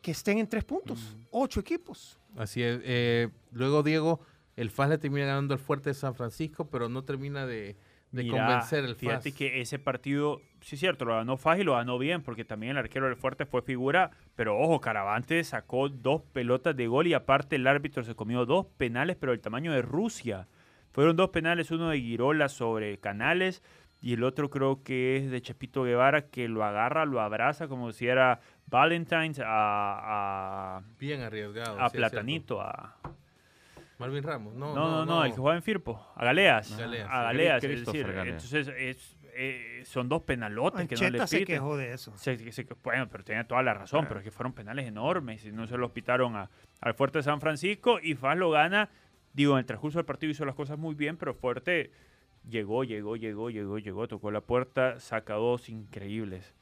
que estén en tres puntos. Ocho equipos. Así es. eh, luego, Diego, el FAS le termina ganando al Fuerte de San Francisco, pero no termina de, de Mira, convencer el FAS. Fíjate que ese partido, sí es cierto, lo ganó Faj y lo ganó bien, porque también el arquero del Fuerte fue figura, pero ojo, Caravante sacó dos pelotas de gol y aparte el árbitro se comió dos penales, pero del tamaño de Rusia. Fueron dos penales, uno de Girola sobre Canales y el otro creo que es de Chepito Guevara, que lo agarra, lo abraza como si era Valentine's a, a, Bien arriesgado. a sí Platanito, a... Marvin Ramos. No, No, no, no, el que juega en Firpo, a Galeas. Galeas, a. Galeas, es decir, Galeas. entonces es, eh, son dos penalotes que no le Ancheta se piten. quejó de eso. Se- se- bueno, pero tenía toda la razón, pero es que fueron penales enormes y no se los pitaron a- al Fuerte de San Francisco y Faz lo gana. Digo, en el transcurso del partido hizo las cosas muy bien, pero Fuerte llegó, llegó, llegó, llegó, llegó, tocó la puerta, saca dos increíbles.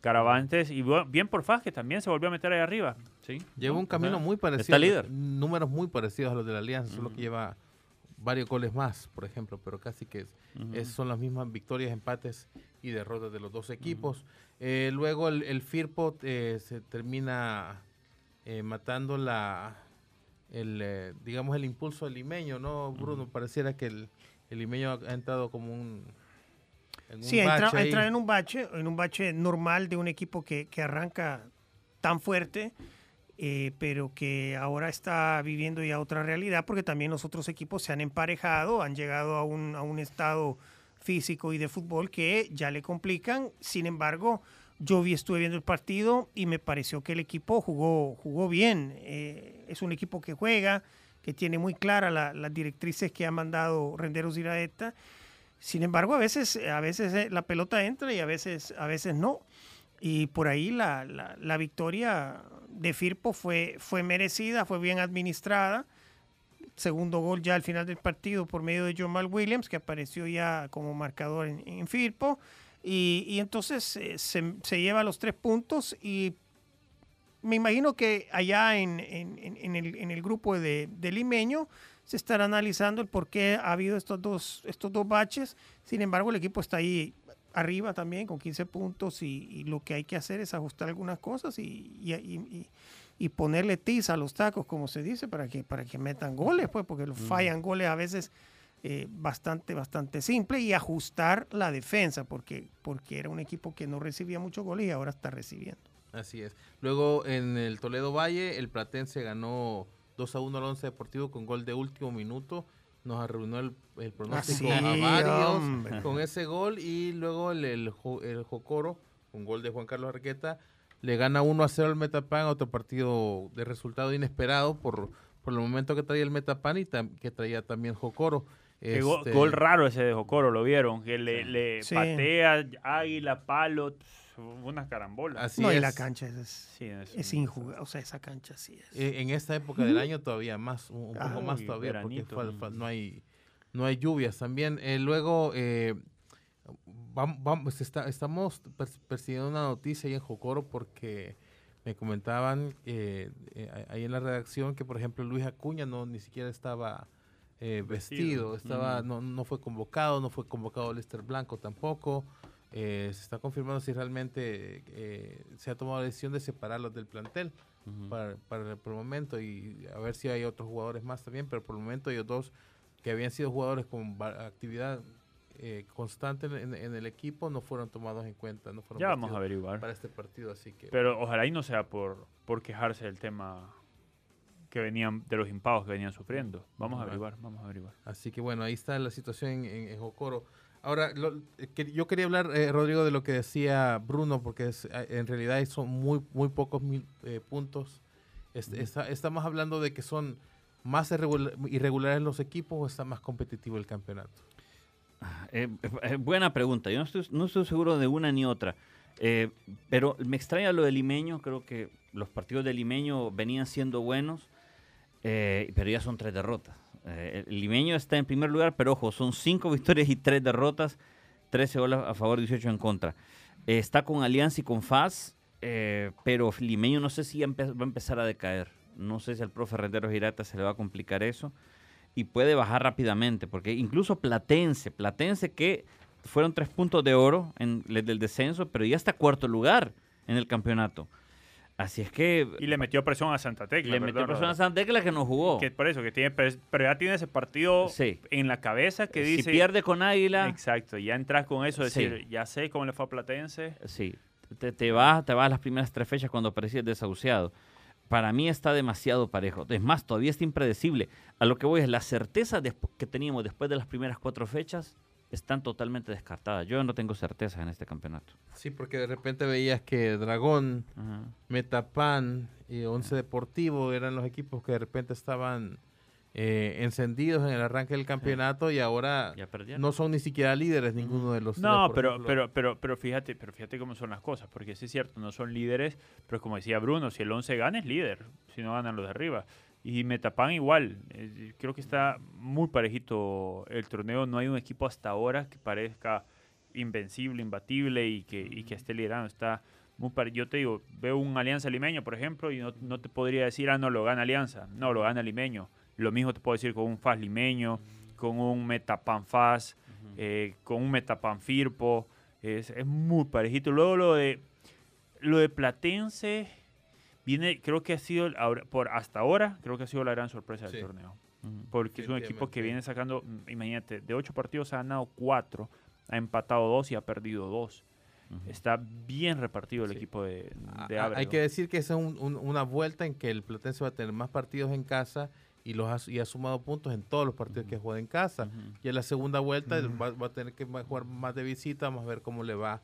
Caravantes y bien por Faz que también se volvió a meter ahí arriba. ¿sí? Lleva un camino muy parecido. Está líder. Números muy parecidos a los de la Alianza, solo que lleva varios goles más, por ejemplo, pero casi que es- son las mismas victorias, empates y derrotas de los dos equipos. Eh, luego el, el Firpo eh, se termina eh, matando la, el, eh, digamos, el impulso del limeño, ¿no, Bruno? Pareciera que el, el limeño ha, entrado como un... en un Sí, entra, entra en un bache, en un bache normal de un equipo que, que arranca tan fuerte, eh, pero que ahora está viviendo ya otra realidad, porque también los otros equipos se han emparejado, han llegado a un, a un estado físico y de fútbol que ya le complican. Sin embargo, yo vi, estuve viendo el partido y me pareció que el equipo jugó, jugó bien. Eh, es un equipo que juega, que tiene muy claras las directrices que ha mandado Renderos Iraeta. Sin embargo, a veces, a veces eh, la pelota entra y a veces, a veces no. Y por ahí la, la- victoria de Firpo fue, fue merecida, fue bien administrada. Segundo gol ya al final del partido por medio de Jamal Williams, que apareció ya como marcador en, Firpo. Y, entonces eh, se lleva los tres puntos y me imagino que allá en, en- el, en el grupo de, de Limeño se estará analizando el por qué ha habido estos dos, estos dos baches. Sin embargo, el equipo está ahí arriba también con 15 puntos y, y lo que hay que hacer es ajustar algunas cosas y, y- y- y- y ponerle tiza a los tacos, como se dice, para que, para que metan goles, pues, porque los fallan goles a veces eh, bastante, bastante simple y ajustar la defensa, porque, porque era un equipo que no recibía muchos goles y ahora está recibiendo. Así es. Luego en el Toledo Valle, el Platense ganó 2 a 1 al Once Deportivo con gol de último minuto. Nos arruinó el, el pronóstico Ah, sí, a varios hombre. con ese gol. Y luego el, el, Jo- el Jocoro, con gol de Juan Carlos Arqueta, le gana 1 a 0 al Metapan. Otro partido de resultado inesperado por, por el momento que traía el Metapan y tam- que traía también Jocoro. Este, gol raro ese de Jocoro, ¿lo vieron? Que le, patea, águila, palo, una carambola. Así no, y es. la cancha es, Sí, es, es injugable, o sea, esa cancha sí es. Eh, en esta época del año todavía más, un, un Ah, poco más todavía, porque fal- fal- no hay no hay lluvias también. Eh, luego eh, vam- vamos, está- estamos pers- persiguiendo una noticia ahí en Jocoro porque me comentaban eh, eh, ahí en la redacción que por ejemplo Luis Acuña no ni siquiera estaba eh, vestido, Vestido. estaba Mm. no, no fue convocado, no fue convocado Lester Blanco tampoco. Eh, se está confirmando si realmente eh, se ha tomado la decisión de separarlos del plantel para, para por el momento y a ver si hay otros jugadores más también, pero por el momento ellos dos que habían sido jugadores con actividad eh, constante en, en el equipo no fueron tomados en cuenta, no fueron Ya vamos a averiguar. para este partido, así que Pero ojalá y no sea por, por quejarse del tema que venían, de los impagos que venían sufriendo. Vamos a averiguar, vamos a averiguar. así que bueno, ahí está la situación en, en- en Jocoro. Ahora, lo- eh, que- yo quería hablar, eh, Rodrigo, de lo que decía Bruno, porque es, en realidad son muy, muy pocos mil, eh, puntos. Es- está- ¿Estamos hablando de que son más irregula- irregulares los equipos o está más competitivo el campeonato? Eh, eh, buena pregunta. Yo no estoy, no estoy seguro de una ni otra. Pero me extraña lo del limeño. Creo que los partidos del limeño venían siendo buenos, pero ya son tres derrotas. Eh, el limeño está en primer lugar, pero ojo, son cinco [LAUGHS] victorias y tres derrotas. 13 goles a favor, 18 en contra. Eh, está con Alianza y con FAS, eh, pero limeño no sé si va a empezar a decaer. No sé si al profe Renderos Girata se le va a complicar eso y puede bajar rápidamente, porque incluso Platense, Platense que fueron tres puntos de oro en el del descenso, pero ya está cuarto lugar en el campeonato. Así es que Y le metió presión a Santa Tecla. le metió ¿verdad, presión a? Santa Tecla que no jugó. Que por eso, que tiene, pero ya tiene ese partido Sí. en la cabeza que si dice... pierde con Águila, Exacto, ya entras con eso, Sí. decir, ya sé cómo le fue a Platense. sí, te, te vas, te vas a las primeras tres fechas cuando parecías desahuciado. Para mí está demasiado parejo. Es más, todavía está impredecible. A lo que voy es la certeza que teníamos después de las primeras cuatro fechas están totalmente descartadas. Yo no tengo certeza en este campeonato. Sí, porque de repente veías que Dragón, Ajá. Metapan y Once Deportivo eran los equipos que de repente estaban eh, encendidos en el arranque del campeonato y ahora no son ni siquiera líderes ninguno de los tres, No, pero, ejemplo. pero, pero, pero fíjate, pero fíjate cómo son las cosas, porque sí es cierto, no son líderes, pero como decía Bruno, si el 11 gana es líder, si no ganan los de arriba. Y Metapan igual, eh, creo que está muy parejito el torneo, no hay un equipo hasta ahora que parezca invencible, imbatible y que, y que esté liderando, está muy pare- Yo te digo, veo un Alianza Limeño, por ejemplo, y no, no te podría decir, ah, no, lo gana Alianza, no, lo gana Limeño. Lo mismo te puedo decir con un FAS Limeño, con un Metapanfaz, eh, con un Metapanfirpo. Es, es muy parejito. Luego lo de lo de Platense viene, creo que ha sido por hasta ahora, creo que ha sido la gran sorpresa del Sí. torneo. Porque es un equipo que viene sacando, mm, imagínate, de ocho partidos ha ganado cuatro, ha empatado dos y ha perdido dos. Está bien repartido el Sí. equipo de, de. Hay que decir que esa es un- un- una vuelta en que el Platense va a tener más partidos en casa y los ha, y ha sumado puntos en todos los partidos que juega en casa. Y en la segunda vuelta va, va a tener que jugar más de visita, vamos a ver cómo le va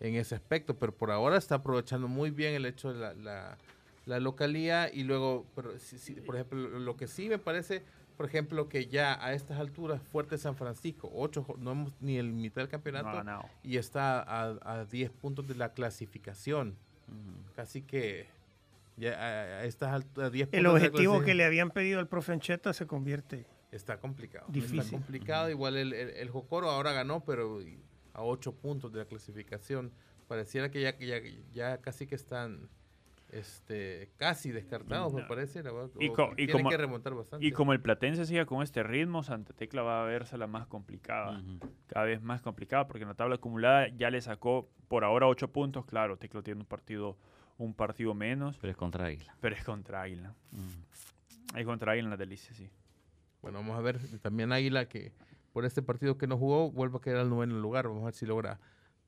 en ese aspecto. Pero por ahora está aprovechando muy bien el hecho de la, la, la localía y luego, pero sí- sí, por ejemplo, lo- que sí me parece, por ejemplo, que ya a estas alturas, Fuerte San Francisco, ocho, jo- no hemos ni el mitad del campeonato y está a, a 10 puntos de la clasificación. Casi que ya a, a estas alturas, 10 El puntos de la objetivo que le habían pedido al profe Ancheta se convierte. está complicado. Difícil. Está complicado. Igual el, el, el Jocoro ahora ganó, pero a 8 puntos de la clasificación. Pareciera que ya, que ya, ya casi que están este, casi descartados, me parece. la verdad, Y co- como- que remontar bastante. Y como el Platense siga con este ritmo, Santa Tecla va a verse la más complicada. Cada vez más complicada, porque en la tabla acumulada ya le sacó por ahora ocho puntos. Claro, Tecla tiene un partido, un partido menos, Pero es contra Águila. pero es contra Águila. Es contra Águila en la delicia, sí. Bueno, vamos a ver. También Águila, que por este partido que no jugó, vuelve a quedar al noveno lugar. Vamos a ver si logra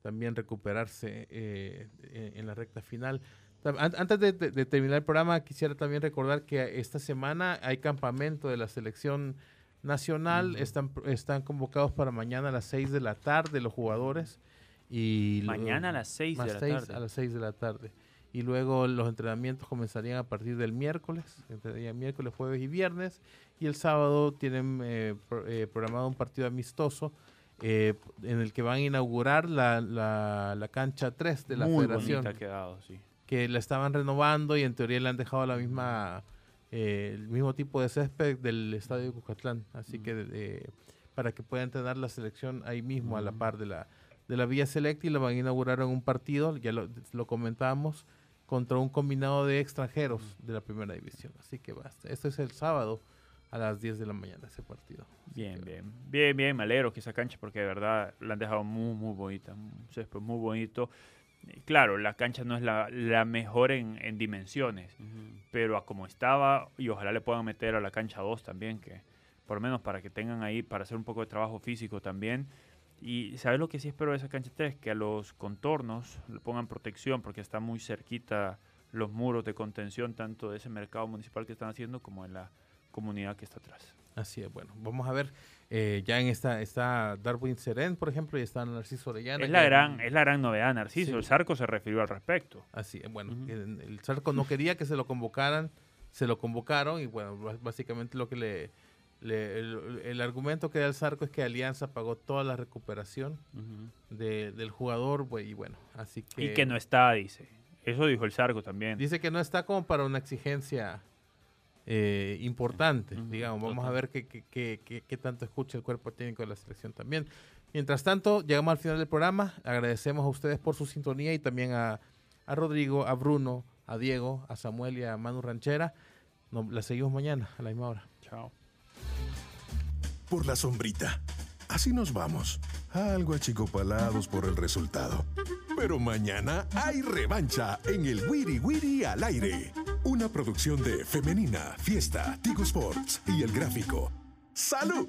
también recuperarse eh, en, en la recta final. Antes de, de- de terminar el programa, quisiera también recordar que esta semana hay campamento de la selección nacional. están, están convocados para mañana a las 6 de la tarde los jugadores. Y Mañana a las 6 de la seis tarde. A las 6 de la tarde. Y luego los entrenamientos comenzarían a partir del miércoles, entre miércoles, jueves y viernes. Y el sábado tienen eh, pro- eh, programado un partido amistoso eh, en el que van a inaugurar la, la- la cancha 3 de la Muy federación, bonita ha quedado, sí. Que la estaban renovando y en teoría le han dejado la misma eh, el mismo tipo de césped del estadio de Cucatlán. Así que eh, para que pueda entrenar la selección ahí mismo a la par de la, de la Villa Select y la van a inaugurar en un partido, ya lo, lo comentábamos, contra un combinado de extranjeros de la primera división. Así que basta. Esto es el sábado a las 10 de la mañana ese partido. Bien, que- bien. Bien, bien, me alegro que esa cancha, porque de verdad la han dejado muy, muy bonita. Un césped muy bonito. Claro, la cancha no es la, la mejor en, en dimensiones, pero a como estaba, y ojalá le puedan meter a la cancha 2 también, que por lo menos para que tengan ahí, para hacer un poco de trabajo físico también. Y ¿sabes lo que sí espero de esa cancha 3? Que a los contornos le pongan protección, porque está muy cerquita los muros de contención, tanto de ese mercado municipal que están haciendo como en la comunidad que está atrás. Así es, bueno, vamos a ver, eh, ya en esta está Darwin Seren, por ejemplo, y está Narciso Orellana. Es la, gran, es la gran novedad, Narciso. Sí. El Zarco se refirió al respecto. Así es, bueno, el el Zarco no quería que se lo convocaran, se lo convocaron y bueno, básicamente lo que le, le- el, el argumento que da el Zarco es que Alianza pagó toda la recuperación de- del jugador y bueno, así que... Y que no está, dice. Eso dijo el Zarco también. Dice que no está como para una exigencia eh, importante, Ujú, digamos. Vamos a ver qué, qué, qué- qué- qué tanto escucha el cuerpo técnico de la selección también. Mientras tanto, llegamos al final del programa. Agradecemos a ustedes por su sintonía y también a, a Rodrigo, a Bruno, a Diego, a Samuel y a Manu Ranchera. Nos, la seguimos mañana a la misma hora. Chao. por la sombrita. Así nos vamos, algo achicopalados por el resultado. Pero mañana hay revancha en el Wiri Wiri al aire. Una producción de Femenina, Fiesta, Tigo Sports y El Gráfico. ¡Salud!